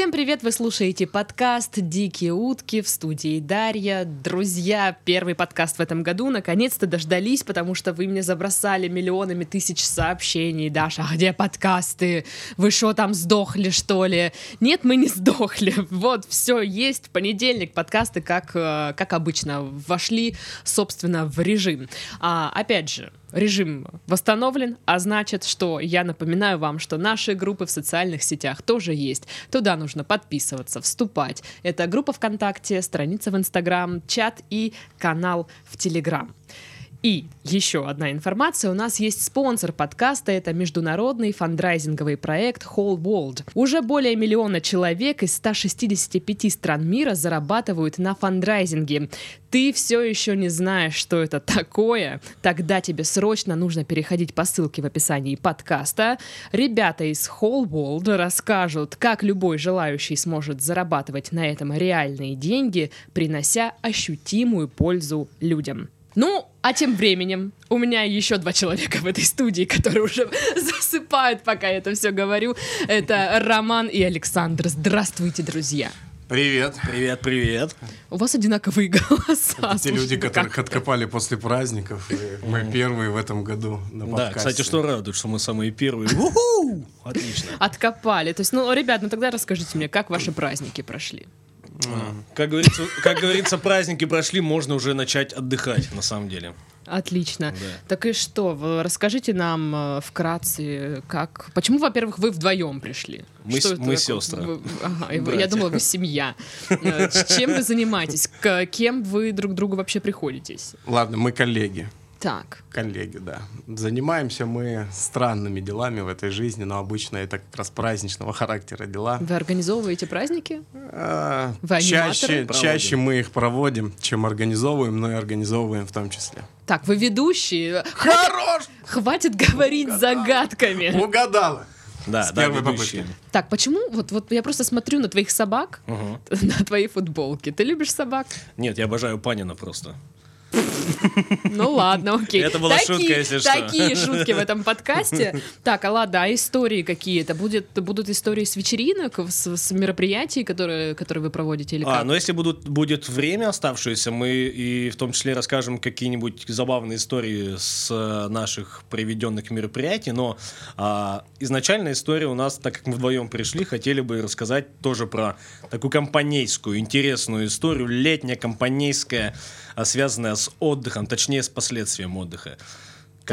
Всем привет! Вы слушаете подкаст «Дикие утки» в студии Дарья. Друзья, первый подкаст в этом году. Наконец-то дождались, потому что вы мне забросали миллионами тысяч сообщений. Даша, а где подкасты? Вы что там, сдохли, что ли? Нет, мы не сдохли. Вот, все есть. Понедельник, подкасты, как, э, как обычно, вошли, собственно, в режим. А, опять же, режим восстановлен, а значит, что я напоминаю вам, что наши группы в социальных сетях тоже есть. Туда нужно подписываться, вступать. Это группа ВКонтакте, страница в Инстаграм, чат и канал в Телеграм. И еще одна информация. У нас есть спонсор подкаста. Это международный фандрайзинговый проект Whole World. Уже более миллиона человек из 165 стран мира зарабатывают на фандрайзинге. Ты все еще не знаешь, что это такое? Тогда тебе срочно нужно переходить по ссылке в описании подкаста. Ребята из Whole World расскажут, как любой желающий сможет зарабатывать на этом реальные деньги, принося ощутимую пользу людям. Ну, а тем временем у меня еще два человека в этой студии, которые уже засыпают, пока я это все говорю. Это Роман и Александр. Здравствуйте, друзья. Привет. Привет, привет. У вас одинаковые голоса. Это те люди, Слушайте, которых откопали после праздников. Мы первые в этом году на Да, подкасте. кстати, что радует, что мы самые первые. Уху! Отлично. Откопали. То есть, ну, ребят, ну тогда расскажите мне, как ваши праздники прошли? Как говорится, как говорится, праздники прошли, можно уже начать отдыхать, на самом деле. Отлично. Да. Так и что, расскажите нам э, вкратце, как... Почему, во-первых, вы вдвоем пришли? Мы Что с- мы сестры. Вы- ага, вы- я думала, вы семья. Э, Чем вы занимаетесь? К кем вы друг другу вообще приходитесь? Ладно, мы коллеги. Так, Коллеги, да. Занимаемся мы странными делами в этой жизни, но обычно это как раз праздничного характера дела. вы организовываете праздники? А, Вы чаще, Проводим. чаще мы их проводим, чем организовываем, но и организовываем в том числе. Так, вы ведущие. Хорош! Хватит говорить загадками. Угадала! Да, С да, первой попытки. Так, почему? Вот, вот я просто смотрю на твоих собак, Мгм. на твоей футболке. Ты любишь собак? Нет, я обожаю Панина просто. Ну ладно, окей. Это была Такие- шутка, если что. Такие шутки в этом подкасте. Так, а ладно, а истории какие-то? Будет, будут истории с вечеринок, с, с мероприятий, которые, которые вы проводите или А, как? но если будут, будет время оставшееся, мы и в том числе расскажем какие-нибудь забавные истории с э, наших проведенных мероприятий, но а, изначальная история у нас, так как мы вдвоем пришли, хотели бы рассказать тоже про такую компанейскую, интересную историю, летняя компанейская, связанная с отдыхом, точнее с последствием отдыха.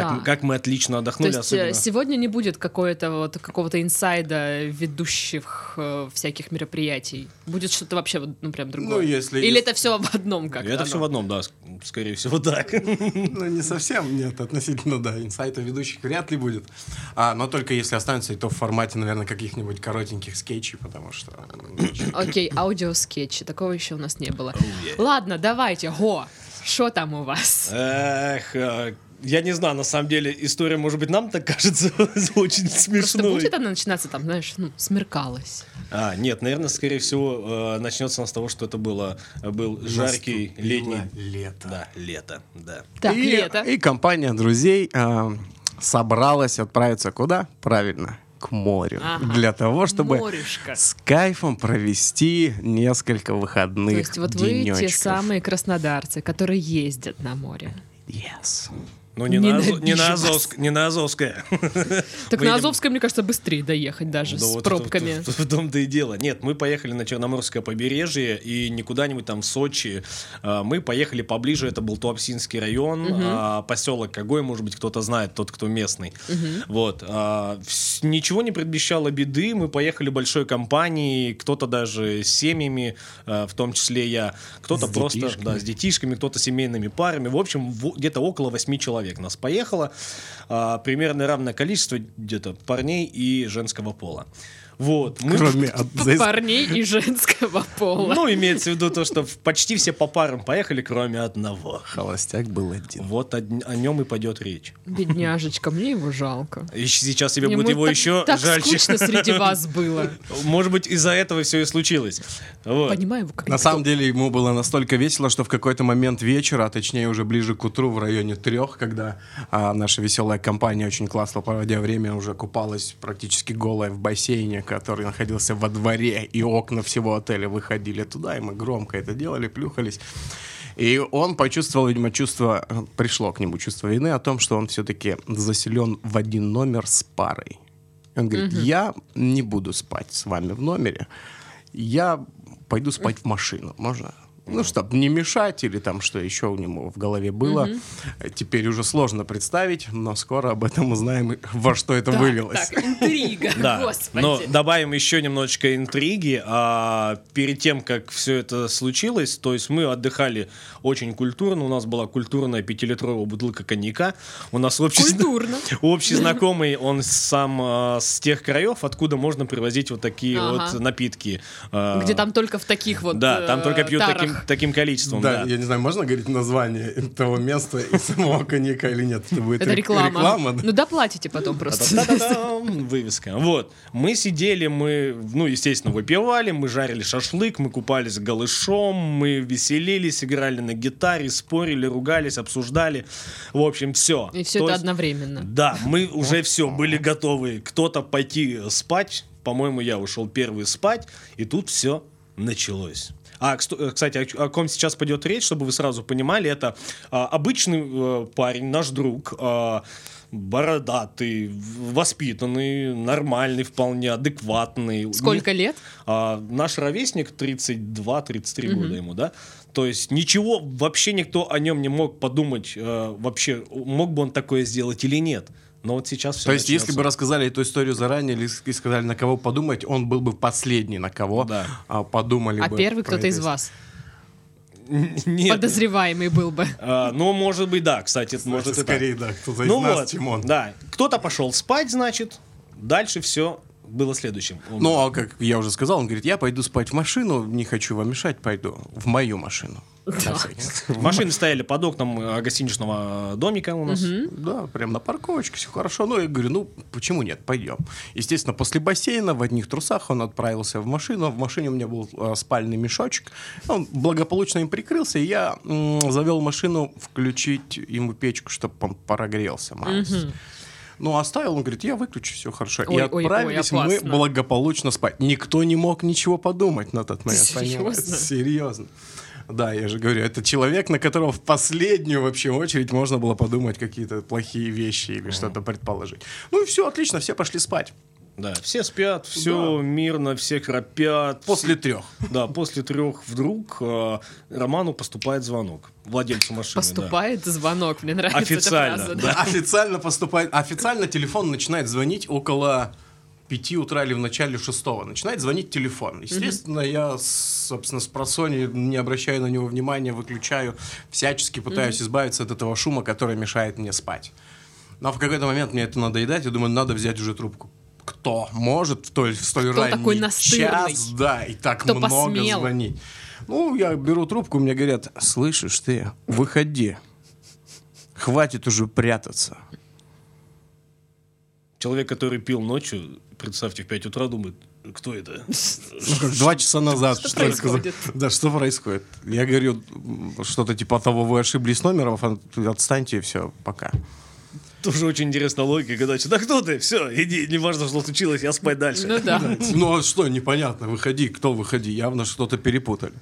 Как, мы- как мы отлично То отдохнули, есть э, особенно... сегодня не будет какое-то вот, какого-то инсайда ведущих э, всяких мероприятий? Будет что-то вообще, вот, ну, прям другое? Ну, если- Или это все в одном как Это все в одном, да, ск- скорее всего, так. Ну, не совсем, нет, относительно, да, инсайта ведущих вряд ли будет. А, но только если останется, и то в формате, наверное, каких-нибудь коротеньких скетчей, потому что... Окей, аудиоскетчи. Такого еще у нас не было. Ладно, давайте, го. Что там у вас? Эх, э, я не знаю, на самом деле история, может быть, нам так кажется очень Просто смешной. будет она начинаться там, знаешь, ну, смеркалось. А, нет, наверное, скорее всего, э, начнется она с того, что это было, э, был жаркий наступило летний... лето. Да, лето, да. Так, и, лето. И компания друзей а, собралась отправиться куда? Правильно, к морю. Ага. Для того, чтобы Морюшка. с кайфом провести несколько выходных То есть вот вы те денечков. самые краснодарцы, которые ездят на море. Yes. Ну, не, на, Азо- не, на. Азовск, не на Азовское. Так Мы на едем- Азовское, мне кажется, быстрее доехать даже Да с вот пробками. В, в- в том-то и дело. Нет, мы поехали на Черноморское побережье и не куда-нибудь там в Сочи. А, Мы поехали поближе, это был Туапсинский район, а, поселок Когой, может быть, кто-то знает, тот, кто местный. Вот. а, Ничего не предвещало беды, мы поехали большой компанией, кто-то даже с семьями, в том числе я, кто-то просто детишками. да, с детишками, кто-то семейными парами. В общем, где-то около восьми человек нас поехало. А, Примерно равное количество где-то парней и женского пола. Вот. Мы- Кроме Парней и женского пола. Ну, имеется в виду то, что почти все по парам поехали, кроме одного. Холостяк был один. Вот о, о нем и пойдет речь. Бедняжечка, мне его жалко. И сейчас тебе Ему будет его так- еще так жальче. скучно среди вас было. Может быть, из-за этого все и случилось. Вот. Понимаю его как На самом деле ему было настолько весело, что в какой-то момент вечера, а точнее уже ближе к утру, в районе трех, когда а, наша веселая компания очень классно проводя время, уже купалась практически голая в бассейне, который находился во дворе, и окна всего отеля выходили туда, и мы громко это делали, плюхались. И он почувствовал, видимо, чувство, пришло к нему чувство вины о том, что он все-таки заселен в один номер с парой. Он говорит, я не буду спать с вами в номере, я пойду спать в машину, можно? Ну, чтобы не мешать, или там что еще у него в голове было. Теперь уже сложно представить, но скоро об этом узнаем, во что это Так, вылилось. Так, интрига, Да, господи. но добавим еще немножечко интриги. А, перед тем, как все это случилось, то есть мы отдыхали очень культурно. У нас была культурная пятилитровая бутылка коньяка. У нас общий, зна- Культурно. общий знакомый, он сам а, с тех краев, откуда можно привозить вот такие Ага. вот напитки. А, Где там только в таких вот Да, там э, только пьют таким, таким количеством. Да, я не знаю, можно говорить название того места и самого коньяка или нет? Это будет реклама. Ну, доплатите потом просто. Вывеска. Вот. Мы сидели, мы, ну, естественно, выпивали, мы жарили шашлык, мы купались голышом, мы веселились, играли на гитаре, спорили, ругались, обсуждали. В общем, все. И все это одновременно. Да, мы уже все были готовы. Кто-то пойти спать. По-моему, я ушел первый спать, и тут все началось. А, э, кстати, о ком сейчас пойдет речь, чтобы вы сразу понимали, это а, обычный э, парень, наш друг, а, бородатый, воспитанный, нормальный, вполне адекватный. Сколько Не- лет? а, наш ровесник 32-33 года ему, да? То есть ничего, вообще никто о нем не мог подумать, э, вообще, мог бы он такое сделать или нет. Но вот сейчас все То есть, если бы рассказали эту историю заранее или сказали, на кого подумать, он был бы последний, на кого Да. а, подумали А бы. первый про кто-то из вас Нет. подозреваемый был бы. А, ну, может быть, да, кстати, это может и так. скорее, да, кто-то из Ну нас, вот, чем он. да. Кто-то пошел спать, значит, дальше все было следующим. Он- Ну, а как я уже сказал, он говорит, я пойду спать в машину, не хочу вам мешать, пойду в мою машину. Случай. Машины стояли под окном гостиничного домика у нас. Да, прям на парковочке, все хорошо. Ну, я говорю, ну, почему нет, пойдем. Естественно, после бассейна в одних трусах он отправился в машину. В машине у меня был э, спальный мешочек. Он благополучно им прикрылся, и я м, завел машину включить ему печку, чтобы он прогрелся малость. Ну, оставил, он говорит, я выключу, все хорошо. и Ой, ой, ой, отправились мы благополучно спать. Никто не мог ничего подумать на тот момент. серьезно? Серьезно. Да, я же говорю, это человек, на которого в последнюю вообще очередь можно было подумать какие-то плохие вещи или что-то предположить. Ну и все, отлично, все пошли спать. Да, все спят, все мирно, все храпят. После трех. Да, после трех вдруг э, Роману поступает звонок. Владельцу машины. да. Поступает звонок, мне нравится Официально, эта фраза. да. Официально поступает, официально телефон начинает звонить около пяти утра или в начале шестого. Начинает звонить телефон. Естественно, я, собственно, с просони не обращаю на него внимания, выключаю, всячески пытаюсь избавиться от этого шума, который мешает мне спать. Но в какой-то момент мне это надоедает, я думаю, надо взять уже трубку. Кто может в, толь- в столь Кто ранний такой настырный? час, да, и так Кто много посмел? звонить? Ну, я беру трубку, мне говорят, слышишь ты, выходи. Хватит уже прятаться. Человек, который пил ночью, представьте, в 5 утра думает, кто это? Два часа назад. Что что ли, сказал. Да, что происходит? Я говорю, что-то типа того, вы ошиблись номером, а- отстаньте, все, пока. Тоже очень интересная логика, когда да кто ты? Все, иди, не важно, что случилось, я спать дальше. Ну да. Ну, а что, непонятно, выходи, кто выходи, явно что-то перепутали.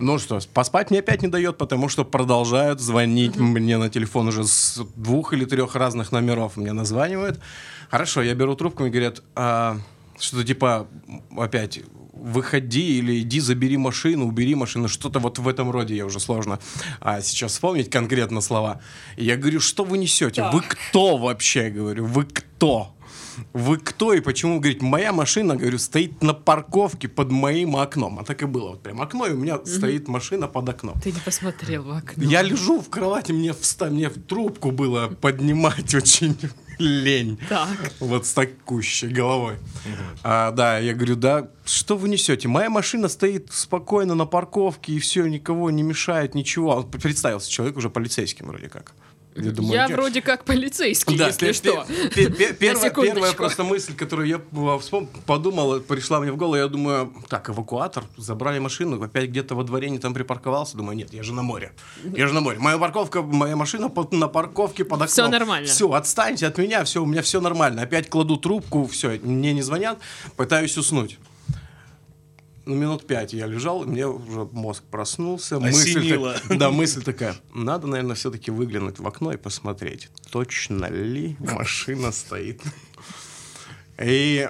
Ну что, поспать мне опять не дает, потому что продолжают звонить мне на телефон уже с двух или трех разных номеров. Мне названивают. Хорошо, я беру трубку и говорят, «А, что-то типа опять выходи или иди забери машину, убери машину, что-то вот в этом роде, я уже сложно а, сейчас вспомнить конкретно слова. И я говорю, что вы несете? Вы кто вообще, говорю, вы кто? Вы кто и почему? Говорит, моя машина, говорю, стоит на парковке под моим окном. А так и было. Вот прям окно, и у меня стоит машина под окном. Ты не посмотрел в окно. Я лежу в кровати, мне, вста... мне в трубку было поднимать очень лень. Так. Вот с такущей головой. А, да, я говорю, да, что вы несете? Моя машина стоит спокойно на парковке, и все, никого не мешает, ничего. Он представился человек уже полицейским вроде как. Я, думаю, Я вроде как полицейский, Да, если что. пе- пе- Первая просто мысль, которую я э, вспом- подумал, пришла мне в голову, я думаю, так, эвакуатор, забрали машину, опять где-то во дворе не там припарковался, думаю, нет, я же на море, я же на море. Моя парковка, моя машина под- на парковке под окном. Всё нормально. Все, отстаньте от меня, все, у меня все нормально. Опять кладу трубку, все, мне не звонят, пытаюсь уснуть. Ну, минут пять я лежал, мне уже мозг проснулся. Мысль Осенило. да, мысль такая, надо, наверное, все-таки выглянуть в окно и посмотреть, точно ли машина стоит. И,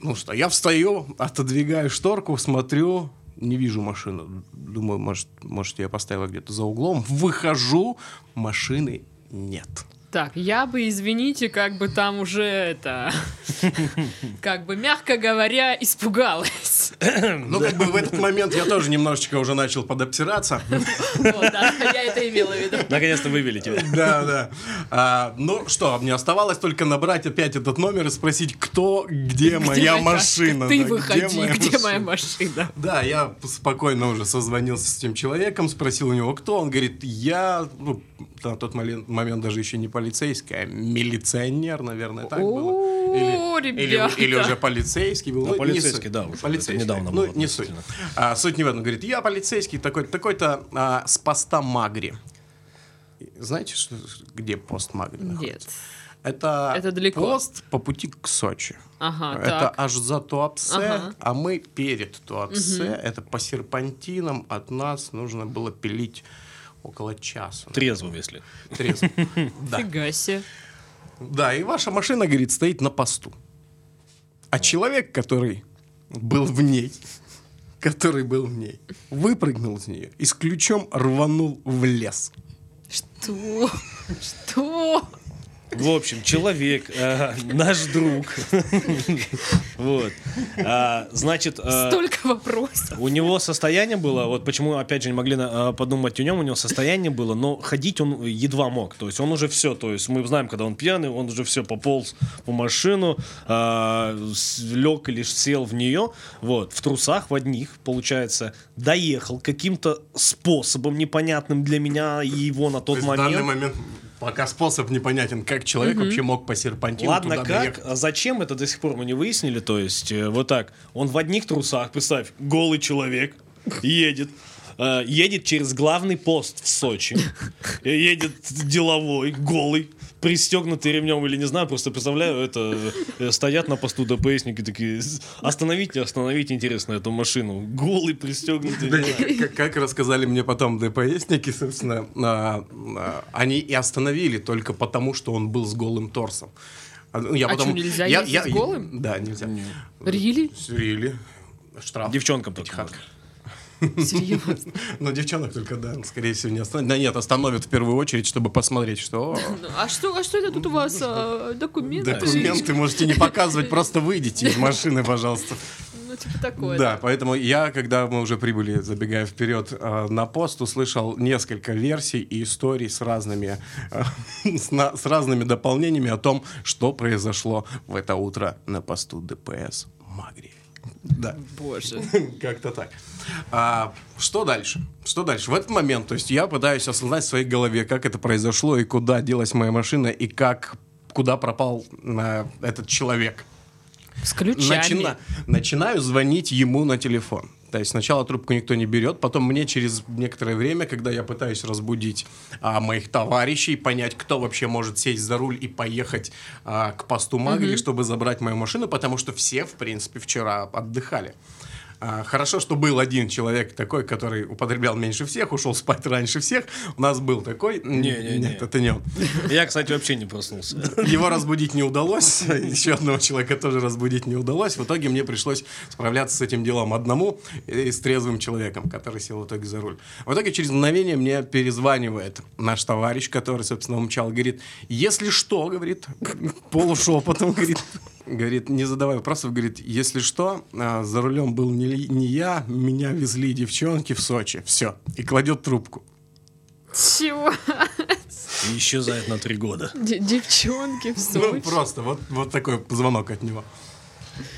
ну что, я встаю, отодвигаю шторку, смотрю, не вижу машину. Думаю, может, может я поставила где-то за углом. Выхожу, машины нет. Так, я бы, извините, как бы там уже это... Как бы, мягко говоря, испугалась. Ну, как бы в этот момент я тоже немножечко уже начал подобтираться. Вот, да, я это имела в виду. Наконец-то вывели тебя. Да, да. А, ну что, мне оставалось только набрать опять этот номер и спросить, кто, где моя машина. Ты выходи, где моя машина? машина? Да, я спокойно уже созвонился с этим человеком, спросил у него, кто. Он говорит, я, ну, на тот момент, даже еще не полицейский, а милиционер, наверное, так было. Или, или уже полицейский был. Ну, не полицейский, да, уже. Полицейский. Недавно ну, было не суть. А, суть не в этом. Говорит, я полицейский такой, такой-то а, с поста Магри. Знаете, что, где пост Магри Нет. находится? Это, Это далеко. пост по пути к Сочи. Ага, Это так. аж за Туапсе, Ага. а мы перед Туапсе. Это по серпантинам от нас нужно было пилить около часа. Трезво, если. Трезво. Да. Фига себе. Да, и ваша машина, говорит, стоит на посту. А человек, который был в ней, который был в ней, выпрыгнул из нее и с ключом рванул в лес. Что? Что? В общем, человек, э, наш друг. Вот. А, Значит, э, Столько вопросов. у него состояние было, вот почему, опять же, не могли на- э, подумать о нем, у него состояние было, но ходить он едва мог. То есть он уже все, то есть мы знаем, когда он пьяный, он уже все пополз в машину, лег или сел в нее, вот, в трусах, в одних, получается, доехал каким-то способом непонятным для меня и его на То тот есть в момент. данный момент пока способ непонятен, как человек вообще мог по серпантину Ладно, туда как? доехать. А зачем это до сих пор мы не выяснили? То есть, э, вот так. Он в одних трусах, представь, голый человек едет. э, едет через главный пост в Сочи. Э, Едет деловой, голый, пристегнутый ремнем или не знаю, просто представляю, это э, стоят на посту ДПСники такие, остановите, остановите, интересно, эту машину. Голый, пристегнутый. Да, как, как рассказали мне потом ДПСники, собственно, а, а, они и остановили только потому, что он был с голым торсом. А, ну, Я А чё, нельзя ездить голым? Да, нельзя. Рили? Рили. Штраф. Девчонкам только Пятихатка. Серьезно? Но девчонок только, да, скорее всего, не остановят. Да нет, остановят в первую очередь, чтобы посмотреть, что А что, а что это тут у вас? а, документы? документы можете не показывать, просто выйдите из машины, пожалуйста. Ну, типа такое. Да, поэтому я, когда мы уже прибыли, забегая вперед, э, на пост, услышал несколько версий и историй с разными, э, с, на- с разными дополнениями о том, что произошло в это утро на посту ДПС Магри. Да. Боже. Как-то так. А, что дальше? Что дальше? В этот момент, то есть я пытаюсь осознать в своей голове, как это произошло и куда делась моя машина и как куда пропал э, этот человек. С ключами. Начина- начинаю звонить ему на телефон. То есть сначала трубку никто не берет, потом мне через некоторое время, когда я пытаюсь разбудить а, моих товарищей, понять, кто вообще может сесть за руль и поехать а, к посту Магли, чтобы забрать мою машину, потому что все, в принципе, вчера отдыхали. А, хорошо, что был один человек такой, который употреблял меньше всех, ушел спать раньше всех. У нас был такой. Не-не-не. Нет, это не он. Я, кстати, вообще не проснулся. Его разбудить не удалось, еще одного человека тоже разбудить не удалось. В итоге мне пришлось справляться с этим делом одному и с трезвым человеком, который сел в итоге за руль. В итоге через мгновение мне перезванивает наш товарищ, который, собственно, умчал, говорит, если что, говорит, полушепотом, говорит, говорит, не задавай вопросов, говорит, если что, а, за рулем был не, не я, меня везли девчонки в Сочи, все, и кладет трубку. Чего? И исчезает на три года. Д- Девчонки в Ну, Сочи. просто вот, вот такой звонок от него.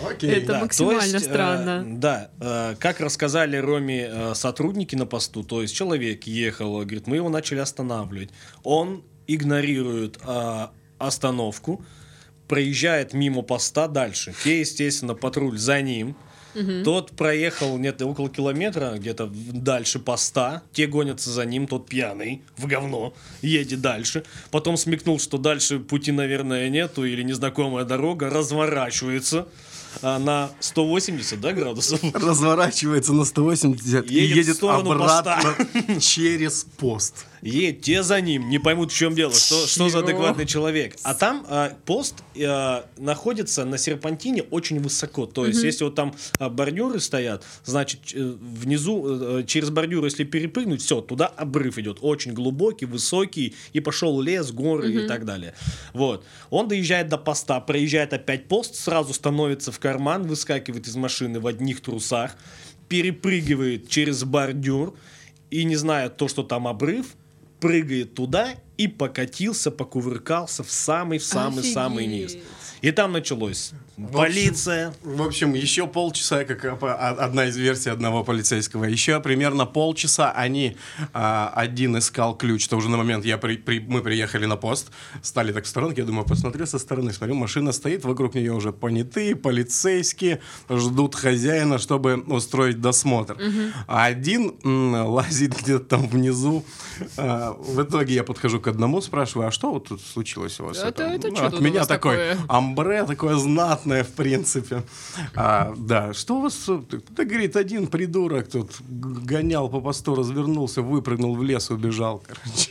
Окей. Это максимально э, странно. да, э, как рассказали Роме э, сотрудники на посту, то есть человек ехал, говорит, мы его начали останавливать. Он игнорирует а, остановку, проезжает мимо поста дальше. Те, естественно, патруль за ним. Тот проехал нет, около километра, где-то дальше поста. Те гонятся за ним, тот пьяный, в говно, едет дальше. Потом смекнул, что дальше пути, наверное, нету, или незнакомая дорога, разворачивается а, на 180 да, градусов. Разворачивается на 180 и Едет в едет сторону обратно через пост. Едет, те за ним, не поймут, в чем дело, что, что за адекватный человек. А там а, пост а, находится на серпантине очень высоко. То есть, если вот там а, бордюры стоят, значит, э, внизу, э, через бордюр, если перепрыгнуть, все, туда обрыв идет. Очень глубокий, высокий, и пошел лес, горы и так далее. Вот. Он доезжает до поста, проезжает опять пост, сразу становится в карман, выскакивает из машины в одних трусах, перепрыгивает через бордюр, и не зная то, что там обрыв, прыгает туда и покатился, покувыркался в самый-в самый-самый низ. И там началось. Полиция. В общем, еще полчаса, как а, а- одна из версий одного полицейского, еще примерно полчаса они, а, один искал ключ, это уже на момент, я при- при- мы приехали на пост, стали так в сторонке, я думаю, посмотрю со стороны, смотрю, машина стоит, вокруг нее уже понятые, полицейские, ждут хозяина, чтобы устроить досмотр. А один м, лазит где-то там внизу. А, в итоге я подхожу к одному, спрашиваю, а что вот тут случилось у вас? Это- это Ну, чё от тут у меня вас такой такое? Амбре такое знатное, в принципе. А, да, что у вас... тут? Да, говорит, один придурок тут гонял по посту, развернулся, выпрыгнул в лес, убежал, короче.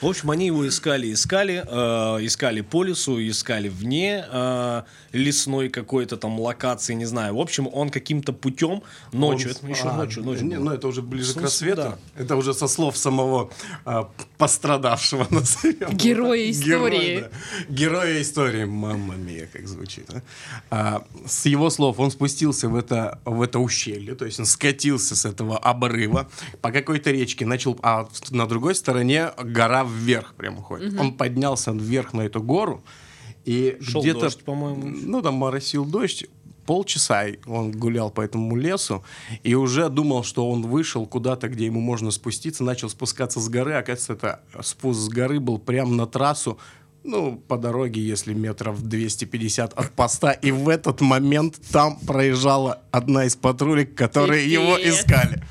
В общем, они его искали, искали, э, искали по лесу, искали вне э, лесной какой-то там локации, не знаю. В общем, он каким-то путем ночью, это Он- еще а, ночью, ночью не, ну, это уже ближе к Солнце, рассвету. да. Это уже со слов самого а, пострадавшего, назовем. Героя истории. Героя, да. Героя истории. Мамма мия, как звучит. а. А, с его слов он спустился в это, в это ущелье, то есть он скатился с этого обрыва по какой-то речке, начал, а на другой стороне гора вверх прям уходит. Он поднялся вверх на эту гору, и Шел где-то, дождь, по-моему. ну там моросил дождь, полчаса он гулял по этому лесу и уже думал, что он вышел куда-то, где ему можно спуститься, начал спускаться с горы, оказывается, это спуск с горы был прямо на трассу, ну, по дороге, если метров 250 от поста, и в этот момент там проезжала одна из патрулек, которые его Пипец. искали.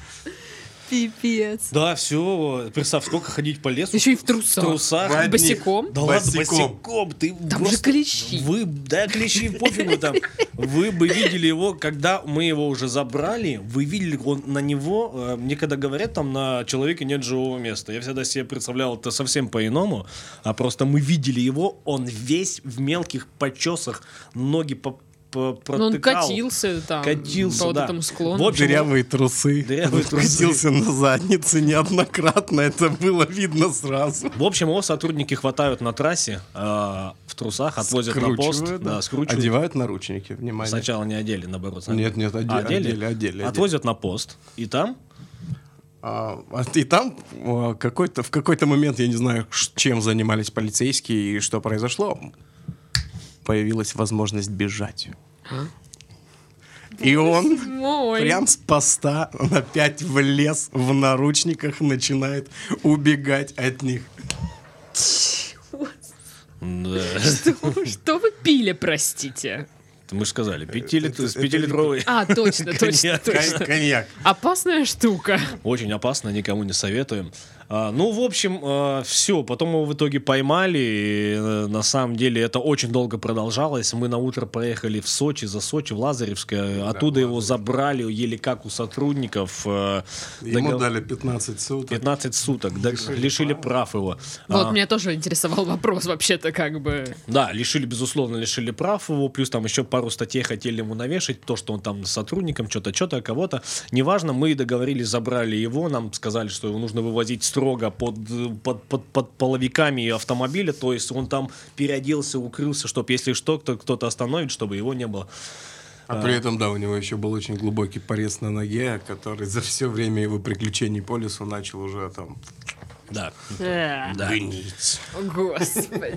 Пипец. Да, все. Представь, сколько ходить по лесу. Еще и в В трусах. трусах. В одних. Босиком. Да ладно, Босиком. босиком. Ты Там же клещи. Вы, да, клещи, пофигу там. Вы бы видели его, когда мы его уже забрали, вы видели он на него, э, мне когда говорят, там на человеке нет живого места. Я всегда себе представлял это совсем по-иному, а просто мы видели его, он весь в мелких почесах, ноги по, Ну, он протыкал. катился там Катился, по вот да. этому склону. В общем, Дырявые трусы. Дырявые Он трусы. Катился на заднице неоднократно, это было видно сразу. В общем, его сотрудники хватают на трассе э, в трусах, отвозят на пост, Скручивают, да, скручивают. Одевают наручники, внимание. Сначала не одели, наоборот. Нет, нет, оде- А, одели? одели, одели, Отвозят на пост. И там А, а и там а, какой-то, в какой-то момент, я не знаю, чем занимались полицейские и что произошло, появилась возможность бежать. И он Ой. прям с поста, он опять в лес в наручниках начинает убегать от них. Да. Что вы пили, простите? Мы же сказали, пятилит- с пятилитровой. А, точно, точно, точно. Кон- Коньяк. Опасная штука. Очень опасно, никому не советуем. А, ну, в общем, все. Потом его в итоге поймали. и, э, на самом деле это очень долго продолжалось. Мы на утро поехали в Сочи, за Сочи, в Лазаревское. Оттуда его забрали, еле как у сотрудников. э, Ему догов- дали 15 суток. 15 суток. да, Лишили прав его. Вот А, меня тоже интересовал вопрос, вообще-то как бы. Да, лишили, безусловно, лишили прав его, плюс там еще пару статей хотели ему навешать, то, что он там с сотрудником, что-то, что-то, кого-то. Неважно, мы договорились, забрали его, нам сказали, что его нужно вывозить строго под, под, под, под половиками автомобиля, то есть он там переоделся, укрылся, чтобы, если что, кто- кто-то остановит, чтобы его не было. А при этом, да, у него еще был очень глубокий порез на ноге, который за все время его приключений по лесу начал уже там Да. Э, да. гнить.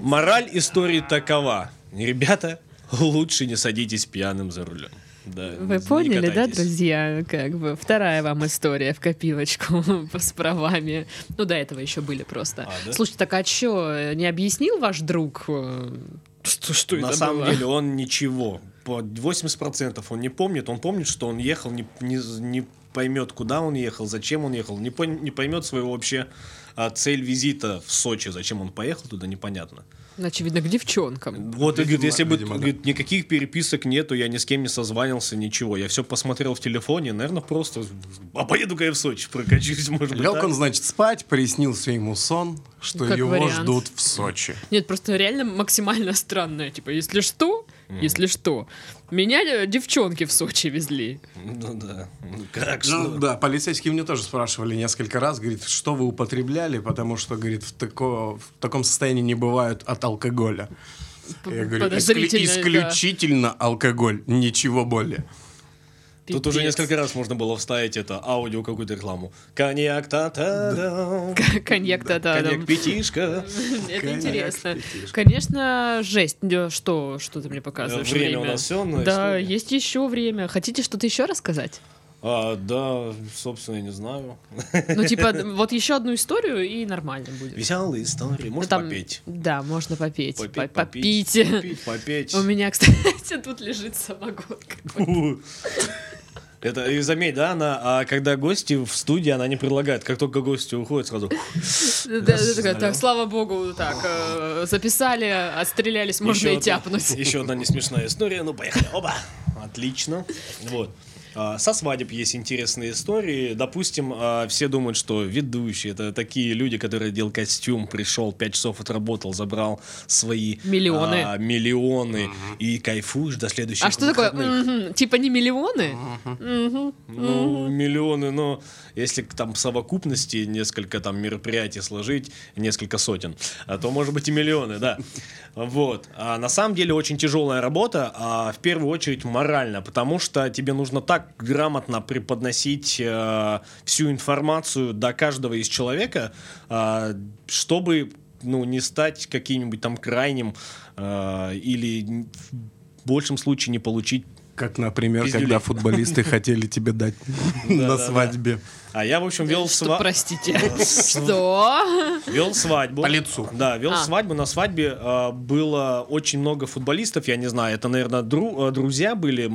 Мораль истории такова. Ребята, лучше не садитесь пьяным за рулем. Да, Вы поняли, да, друзья? Как бы вторая вам история в копилочку с правами. Ну, до этого еще были просто. А, да? Слушайте, так а что, не объяснил ваш друг, э, что, что На это самом было? деле он ничего. По 80% он не помнит. Он помнит, что он ехал, не, не, не поймет, куда он ехал, зачем он ехал, не, пон- не поймет своего вообще а, цель визита в Сочи, зачем он поехал туда, непонятно. Очевидно, к девчонкам. Вот, и говорит, Видимо, если бы видимо, да. говорит, никаких переписок нету, я ни с кем не созванивался, ничего. Я все посмотрел в телефоне, наверное, просто... А поеду-ка я в Сочи, прокачусь, может быть. Лег он, значит, спать, приснился ему сон, что Как его вариант. ждут в Сочи. Нет, просто реально максимально странное. Типа, если что, если что, меня э, девчонки в Сочи везли. Ну да. Ну, Как Ну, что? да, полицейские мне тоже спрашивали несколько раз, говорит, что вы употребляли, потому что, говорит, в, тако- в таком состоянии не бывают от алкоголя. Я говорю, «Исклю- Подозрительно, да. исключительно алкоголь, ничего более. Тут уже Пипец. несколько раз можно было вставить это аудио какую-то рекламу. Коньяк та та да Коньяк-то да. Коньяк пятишка. Это Коньяк, интересно. Конечно, жесть. Что, что ты мне показываешь? Время у нас всё, но Да, есть еще время. Хотите что-то еще рассказать? А, да, собственно, я не знаю. Ну, типа, вот еще одну историю и нормально будет. Веселые истории. Ну, Может там- попеть. Да, можно попеть. Попеть, По- попить. Попить. Попить, попеть. У меня, кстати, тут лежит самогон. Это, и заметь, да, она, а когда гости в студии, она не предлагает. Как только гости уходят, сразу... Да, да, такая, Так, слава богу, так, э, записали, отстрелялись, можно Еще и одна- тяпнуть. Еще одна не смешная история. Ну, поехали. Оба. Отлично. Вот. А, Со свадеб есть интересные истории. Допустим, а, все думают, что ведущие это такие люди, которые одел костюм, пришел, 5 часов отработал, забрал свои Миллионы. а, миллионы и кайфуешь до следующих А что такое? выходных. Мгм. Типа не миллионы? Мгм. Ну, миллионы, но если к- там в совокупности несколько там мероприятий сложить, несколько сотен, а то может быть и миллионы, да. Вот. А на самом деле очень тяжелая работа, а в первую очередь морально, потому что тебе нужно так грамотно преподносить э, всю информацию до каждого из человека, а, чтобы ну, не стать каким-нибудь там крайним э, или в большем случае не получить Как, например, Пиздюлей. когда футболисты хотели тебе дать на свадьбе. А я, в общем, вел, Что, сва- простите. Что? вел свадьбу. По лицу. Да, вел А. свадьбу. На свадьбе э, было очень много футболистов, я не знаю, это, наверное, э, друзья были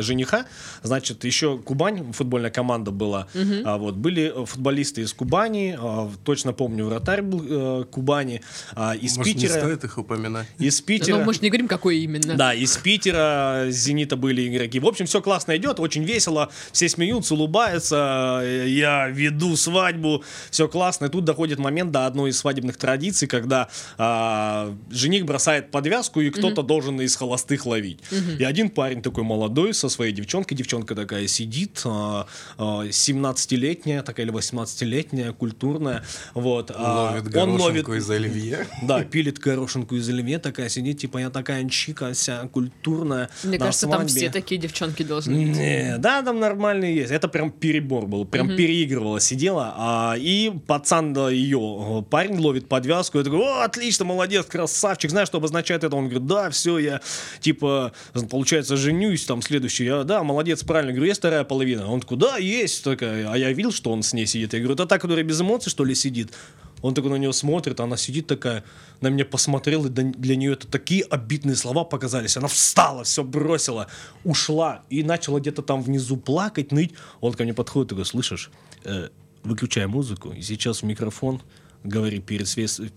жениха. Значит, еще Кубань, футбольная команда была. А, вот, были э, футболисты из Кубани, точно помню, вратарь был э, Кубани, а, из Может, не Питера. стоит их упоминать? Из Питера. Ну, мы же не говорим, какой именно. Да, из Питера, Зенита были игроки. В общем, все классно идет, очень весело, все смеются, улыбаются, я веду свадьбу, все классно. И тут доходит момент до одной из свадебных традиций, когда а, жених бросает подвязку, и кто-то должен из холостых ловить. И один парень такой молодой со своей девчонкой, девчонка такая сидит, а, а, 17-летняя, такая или 18-летняя, культурная, вот. а, Ловит он ловит горошинку из оливье. да, пилит горошинку из оливье, такая сидит, типа, я такая чика вся культурная. Мне кажется, там свадьбе. все такие девчонки должны быть. Не, да, там нормальные есть. Это прям перебор был, прям переигрывала, сидела. А, и пацан да, ее, э, парень ловит подвязку. Я такой, о, отлично, молодец, красавчик. Знаешь, что обозначает это? Он говорит, да, все, я, типа, получается, женюсь, там, следующий. Я, да, молодец, правильно. Говорю, есть вторая половина? Он такой, да, есть. Такая. А я видел, что он с ней сидит. Я говорю, это та, которая без эмоций, что ли, сидит? Он такой на нее смотрит, она сидит такая, на меня посмотрела, и для нее это такие обидные слова показались. Она встала, все бросила, ушла и начала где-то там внизу плакать, ныть. Он ко мне подходит и говорит, слышишь, э, выключай музыку, и сейчас в микрофон говори перед,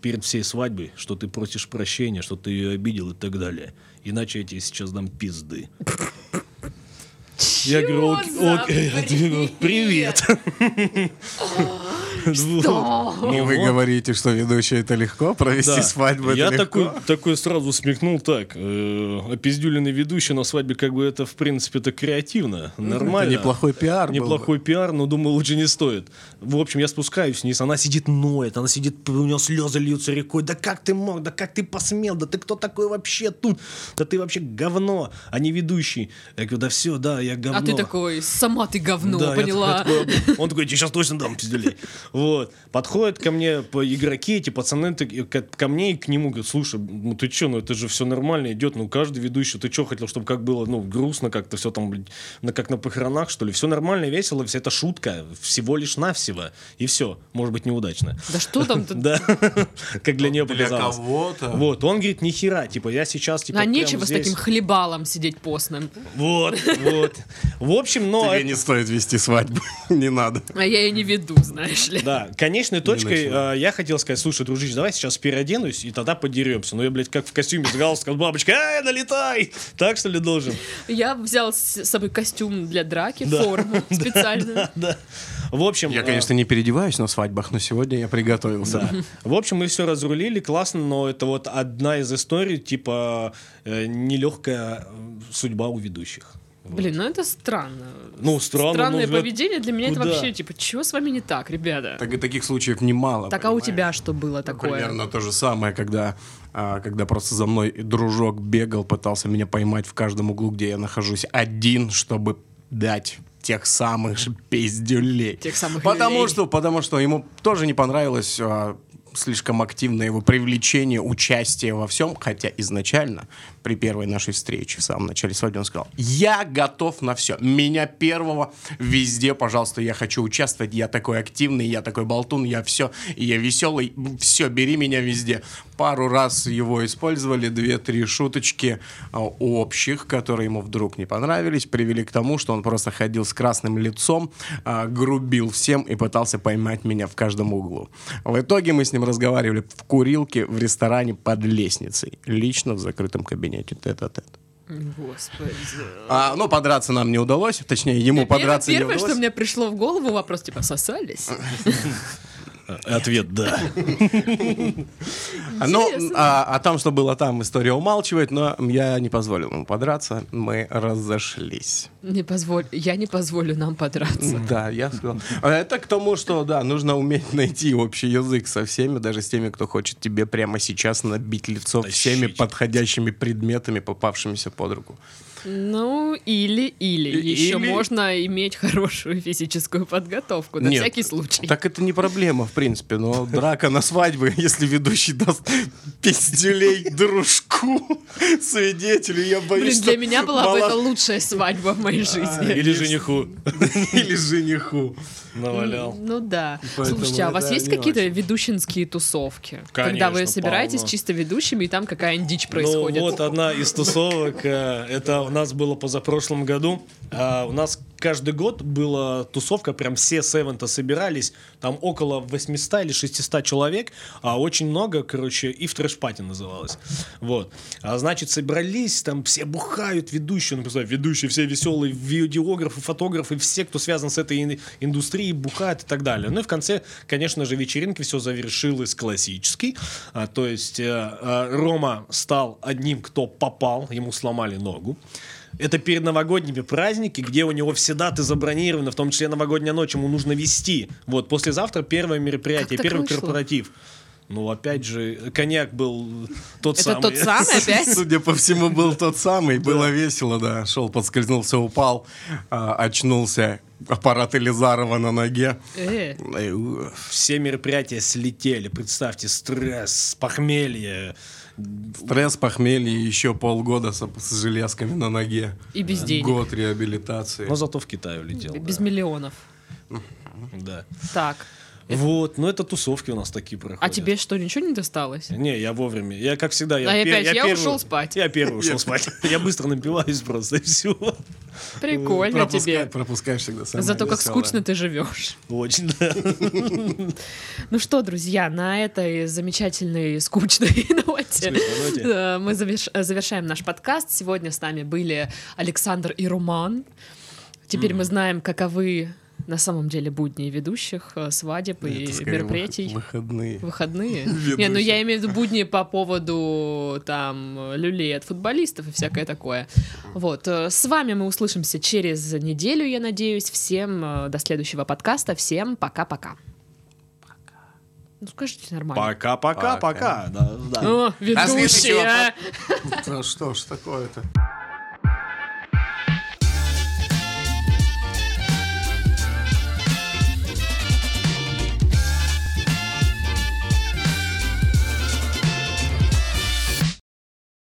перед всей свадьбой, что ты просишь прощения, что ты ее обидел и так далее. Иначе я тебе сейчас дам пизды. Я говорю, Чё «Ок- за окей». привет. Что? И вы говорите, что ведущий это легко, провести Да. свадьбу Я такой, такой сразу смекнул так. Э, опиздюленный ведущий на свадьбе, как бы это, в принципе, это креативно. Нормально. Это неплохой пиар был бы. Неплохой пиар, но думаю, лучше не стоит. В общем, я спускаюсь вниз, она сидит ноет, она сидит, у нее слезы льются рекой. Да как ты мог, да как ты посмел, да ты кто такой вообще тут? Да ты вообще говно, а не ведущий. Я говорю, да все, да, я говно. А ты такой, сама ты говно, Да, я поняла? такой- он такой, я тебе сейчас точно дам пизделей. Вот. Подходят ко мне по- игроки, эти пацаны ко, мне и к нему говорят, слушай, ну ты че, ну это же все нормально идет, ну каждый ведущий, ты что хотел, чтобы как было, ну грустно как-то все там, блин, на, как на похоронах, что ли? Все нормально, весело, вся это шутка, всего лишь навсего, и все, может быть неудачно. Да что там? тут? Да, как для нее Для показалось. кого-то. Вот, он говорит, ни хера, типа, я сейчас, типа, А нечего с таким хлебалом сидеть постным. Вот, вот. В общем, но... Тебе не стоит вести свадьбу. Не надо. А я и не веду, знаешь ли. Да, конечной точкой э, я хотел сказать, слушай, дружище, давай сейчас переоденусь, и тогда подеремся. Но я, блядь, как в костюме с галстуком, бабочка, ай, налетай! Так, что ли, должен? Я взял с собой костюм для драки, Да. форму специальную. Да. В общем... Я, э, конечно, не переодеваюсь на свадьбах, но сегодня я приготовился. Да. В общем, мы все разрулили, классно, но это вот одна из историй, типа, э, нелегкая судьба у ведущих. Блин, ну это странно. Ну, странно, Странное ну, поведение для меня это куда? вообще, типа, чего с вами не так, ребята? Так и таких случаев немало. Так, а у понимаешь? тебя что было такое? Примерно то же самое, когда, а, когда просто за мной дружок бегал, пытался меня поймать в каждом углу, где я нахожусь один, чтобы дать тех самых же пиздюлей. Тех самых потому люлей. что, потому что ему тоже не понравилось а, слишком активное его привлечение, участие во всем, хотя изначально при первой нашей встрече в самом начале свадьбы он сказал, я готов на все, меня первого везде, пожалуйста, я хочу участвовать, я такой активный, я такой болтун, я все, я веселый, все, бери меня везде. Пару раз его использовали, две-три шуточки а, общих, которые ему вдруг не понравились, привели к тому, что он просто ходил с красным лицом, а, грубил всем и пытался поймать меня в каждом углу. В итоге мы с ним разговаривали в курилке в ресторане под лестницей, лично в закрытом кабинете, тет-а-тет. Господи. А, ну, подраться нам не удалось, точнее, ему Первое, подраться не первое, удалось. что мне пришло в голову, вопрос типа сосались. Ответ «да». Ну, а, а там, что было там, история умалчивает, но я не позволил ему подраться, мы разошлись. Не позволь, я не позволю нам подраться. Да, я сказал. А Это к тому, что, да, нужно уметь найти общий язык со всеми, даже с теми, кто хочет тебе прямо сейчас набить лицо всеми Тащить. подходящими предметами, попавшимися под руку. Ну, или, или. Еще или- можно иметь хорошую физическую подготовку, на Нет, всякий случай. Так это не проблема, в принципе, но драка на свадьбе, если ведущий даст пиздюлей дружку, свидетелю, я боюсь, Блин, для меня была бы это лучшая свадьба в моей жизни. Или жениху Или жениху. навалял. Ну да. Слушайте, а у вас есть какие-то ведущинские тусовки? Когда вы собираетесь чисто ведущими, и там какая-нибудь дичь происходит? Ну, вот одна из тусовок, э, это нас было позапрошлом году. А, У нас каждый год была тусовка, прям все севента собирались, там около 800 или 600 человек, а очень много, короче, и в трэш-пати называлось. Вот. А значит, собрались, там все бухают, ведущие, ну, ведущие все веселые, видеографы, фотографы, все, кто связан с этой ин- индустрией, бухают и так далее. Ну и в конце, конечно же, вечеринка все завершилась классически, А, то есть э, э, Рома стал одним, кто попал, ему сломали ногу. Это перед новогодними праздники, где у него все даты забронированы, в том числе новогодняя ночь, ему нужно вести. Вот, послезавтра первое мероприятие, первый вышло? корпоратив. Ну, опять же, коньяк был тот Это самый. тот самый опять? Судя по всему, был тот самый. Было весело, да. Шел, подскользнулся, упал, а, очнулся. Аппарат Элизарова на ноге. Э. Все мероприятия слетели. Представьте, стресс, похмелье. Стресс, похмелье, еще полгода с, с железками на ноге. И без денег. Год реабилитации. Но зато в Китай улетел. Без да. миллионов. Да. Так. Вот, ну это тусовки у нас такие проходят. А тебе что, ничего не досталось? Не, я вовремя. Я, как всегда, я, А пер- опять, я первый- ушел спать. Я первый ушел спать. Я быстро напиваюсь просто, и все. Прикольно тебе. Пропускаешь всегда самое Зато как скучно ты живешь. Очень, да. Ну что, друзья, на этой замечательной, скучной ноте Скучной ноте. э, мы заверш- завершаем наш подкаст. Сегодня с нами были Александр и Роман. Теперь мы знаем, каковы на самом деле будни ведущих э, свадеб и Это скорее мероприятий. вы- Выходные. Выходные? Не, ну я имею в виду будни по поводу там люлей от футболистов и всякое такое. Вот. э, С вами мы услышимся через неделю, я надеюсь. Всем э, до следующего подкаста. Всем пока-пока. Ну скажите нормально. Пока-пока, Пока. пока. Да, да. О, ведущая! Да что ж такое-то?